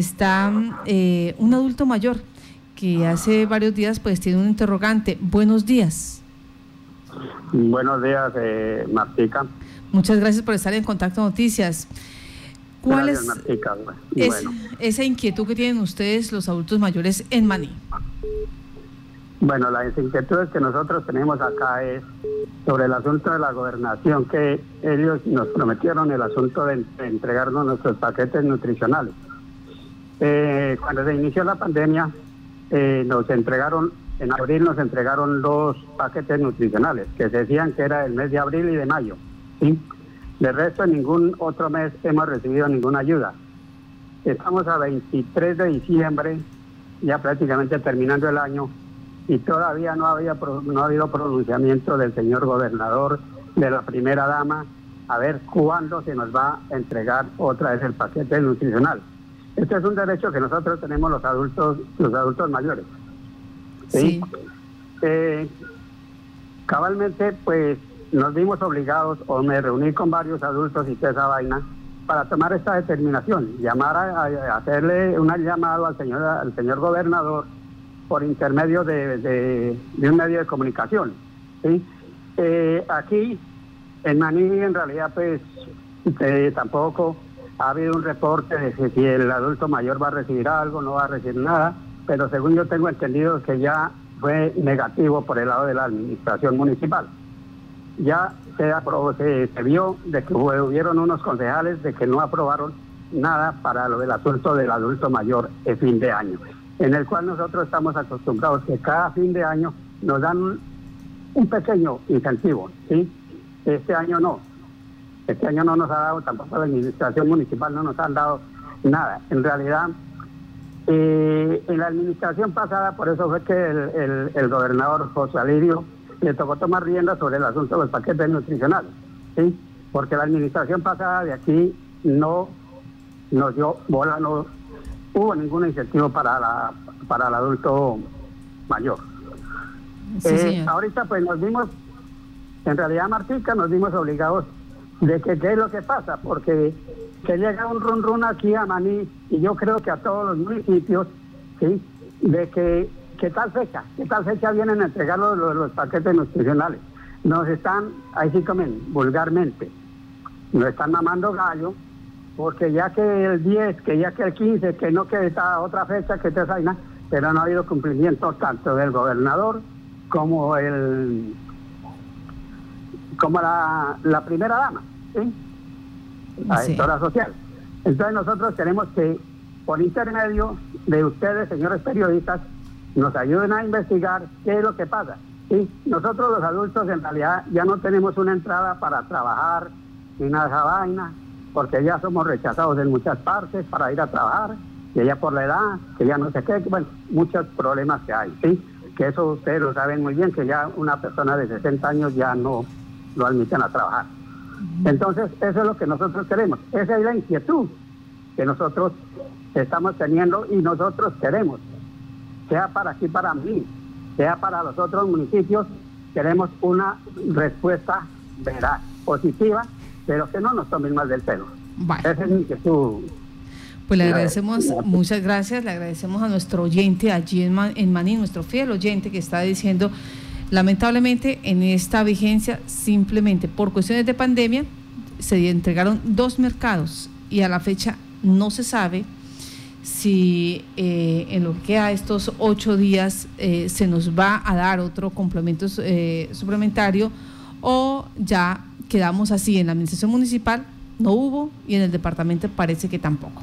está eh, un adulto mayor que hace varios días pues tiene un interrogante. Buenos días. Buenos días, eh, Martica. Muchas gracias por estar en Contacto Noticias. ¿Cuál Gracias, es, Martica. es- Bueno, esa inquietud que tienen ustedes los adultos mayores en Maní? bueno, las inquietudes que nosotros tenemos acá es sobre el asunto de la gobernación, que ellos nos prometieron el asunto de, de entregarnos nuestros paquetes nutricionales. Eh, cuando se inició la pandemia, eh, nos entregaron, en abril nos entregaron dos paquetes nutricionales, que decían que era el mes de abril y de mayo. De resto, en ningún otro mes hemos recibido ninguna ayuda. Estamos a 23 de diciembre, ya prácticamente terminando el año, y todavía no, había, no ha habido pronunciamiento del señor gobernador, de la primera dama, a ver cuándo se nos va a entregar otra vez el paquete nutricional. Este es un derecho que nosotros tenemos los adultos, los adultos mayores. Sí. Eh, cabalmente, pues nos vimos obligados, o me reuní con varios adultos y toda esa vaina, para tomar esta determinación, llamar a, a- hacerle una llamado al señor, al señor gobernador por intermedio de, de- de un medio de comunicación. ¿sí? Eh, aquí, en Maní, en realidad, pues eh, tampoco ha habido un reporte de que si el adulto mayor va a recibir algo, no va a recibir nada, pero según yo tengo entendido que ya fue negativo por el lado de la administración municipal. Ya se, aprobó, se, vio de que hubieron unos concejales de que no aprobaron nada para lo del asunto del adulto mayor en fin de año, en el cual nosotros estamos acostumbrados que cada fin de año nos dan un, un pequeño incentivo, ¿sí? Este año no, este año no nos ha dado, tampoco la administración municipal no nos han dado nada. En realidad, eh, en la administración pasada, por eso fue que el, el- el gobernador José Alirio le tocó tomar rienda sobre el asunto de los paquetes nutricionales, ¿sí? Porque la administración pasada de aquí no nos dio bola, no hubo ningún incentivo para la para el adulto mayor. Sí, Eh, ahorita pues nos vimos, en realidad Martica, nos vimos obligados de que qué es lo que pasa, porque que llega un run run aquí a Maní y yo creo que a todos los municipios, ¿sí? De que, que tal fecha, que tal fecha vienen a entregar los, los- paquetes nutricionales. Nos están, ahí sí comen, vulgarmente, nos están mamando gallo, porque ya que el 10, que ya que el 15, que no que otra fecha, que te vaina, pero no ha habido cumplimiento tanto del gobernador como el como la, la primera dama, ¿sí? la Sí. social. Entonces nosotros queremos que por intermedio de ustedes, señores periodistas, nos ayuden a investigar qué es lo que pasa. ¿sí? Nosotros los adultos en realidad ya no tenemos una entrada para trabajar ni nada de esa vaina, porque ya somos rechazados en muchas partes para ir a trabajar, que ya por la edad, que ya no sé qué, bueno, muchos problemas que hay, ¿sí? Que eso ustedes lo saben muy bien, que ya una persona de 60 años ya no lo admiten a trabajar. Entonces, eso es lo que nosotros queremos. Esa es la inquietud que nosotros estamos teniendo y nosotros queremos, sea para aquí, para mí, sea para los otros municipios, queremos una respuesta veraz, positiva, pero que no nos tomen más del pelo. Bueno. Esa es mi inquietud. Pues le agradecemos, muchas gracias, le agradecemos a nuestro oyente allí en, en Maní, nuestro fiel oyente que está diciendo, lamentablemente en esta vigencia, simplemente por cuestiones de pandemia, se entregaron dos mercados y a la fecha no se sabe si eh, en lo que queda estos ocho días eh, se nos va a dar otro complemento eh, suplementario o ya quedamos así en la administración municipal, no hubo y en el departamento parece que tampoco.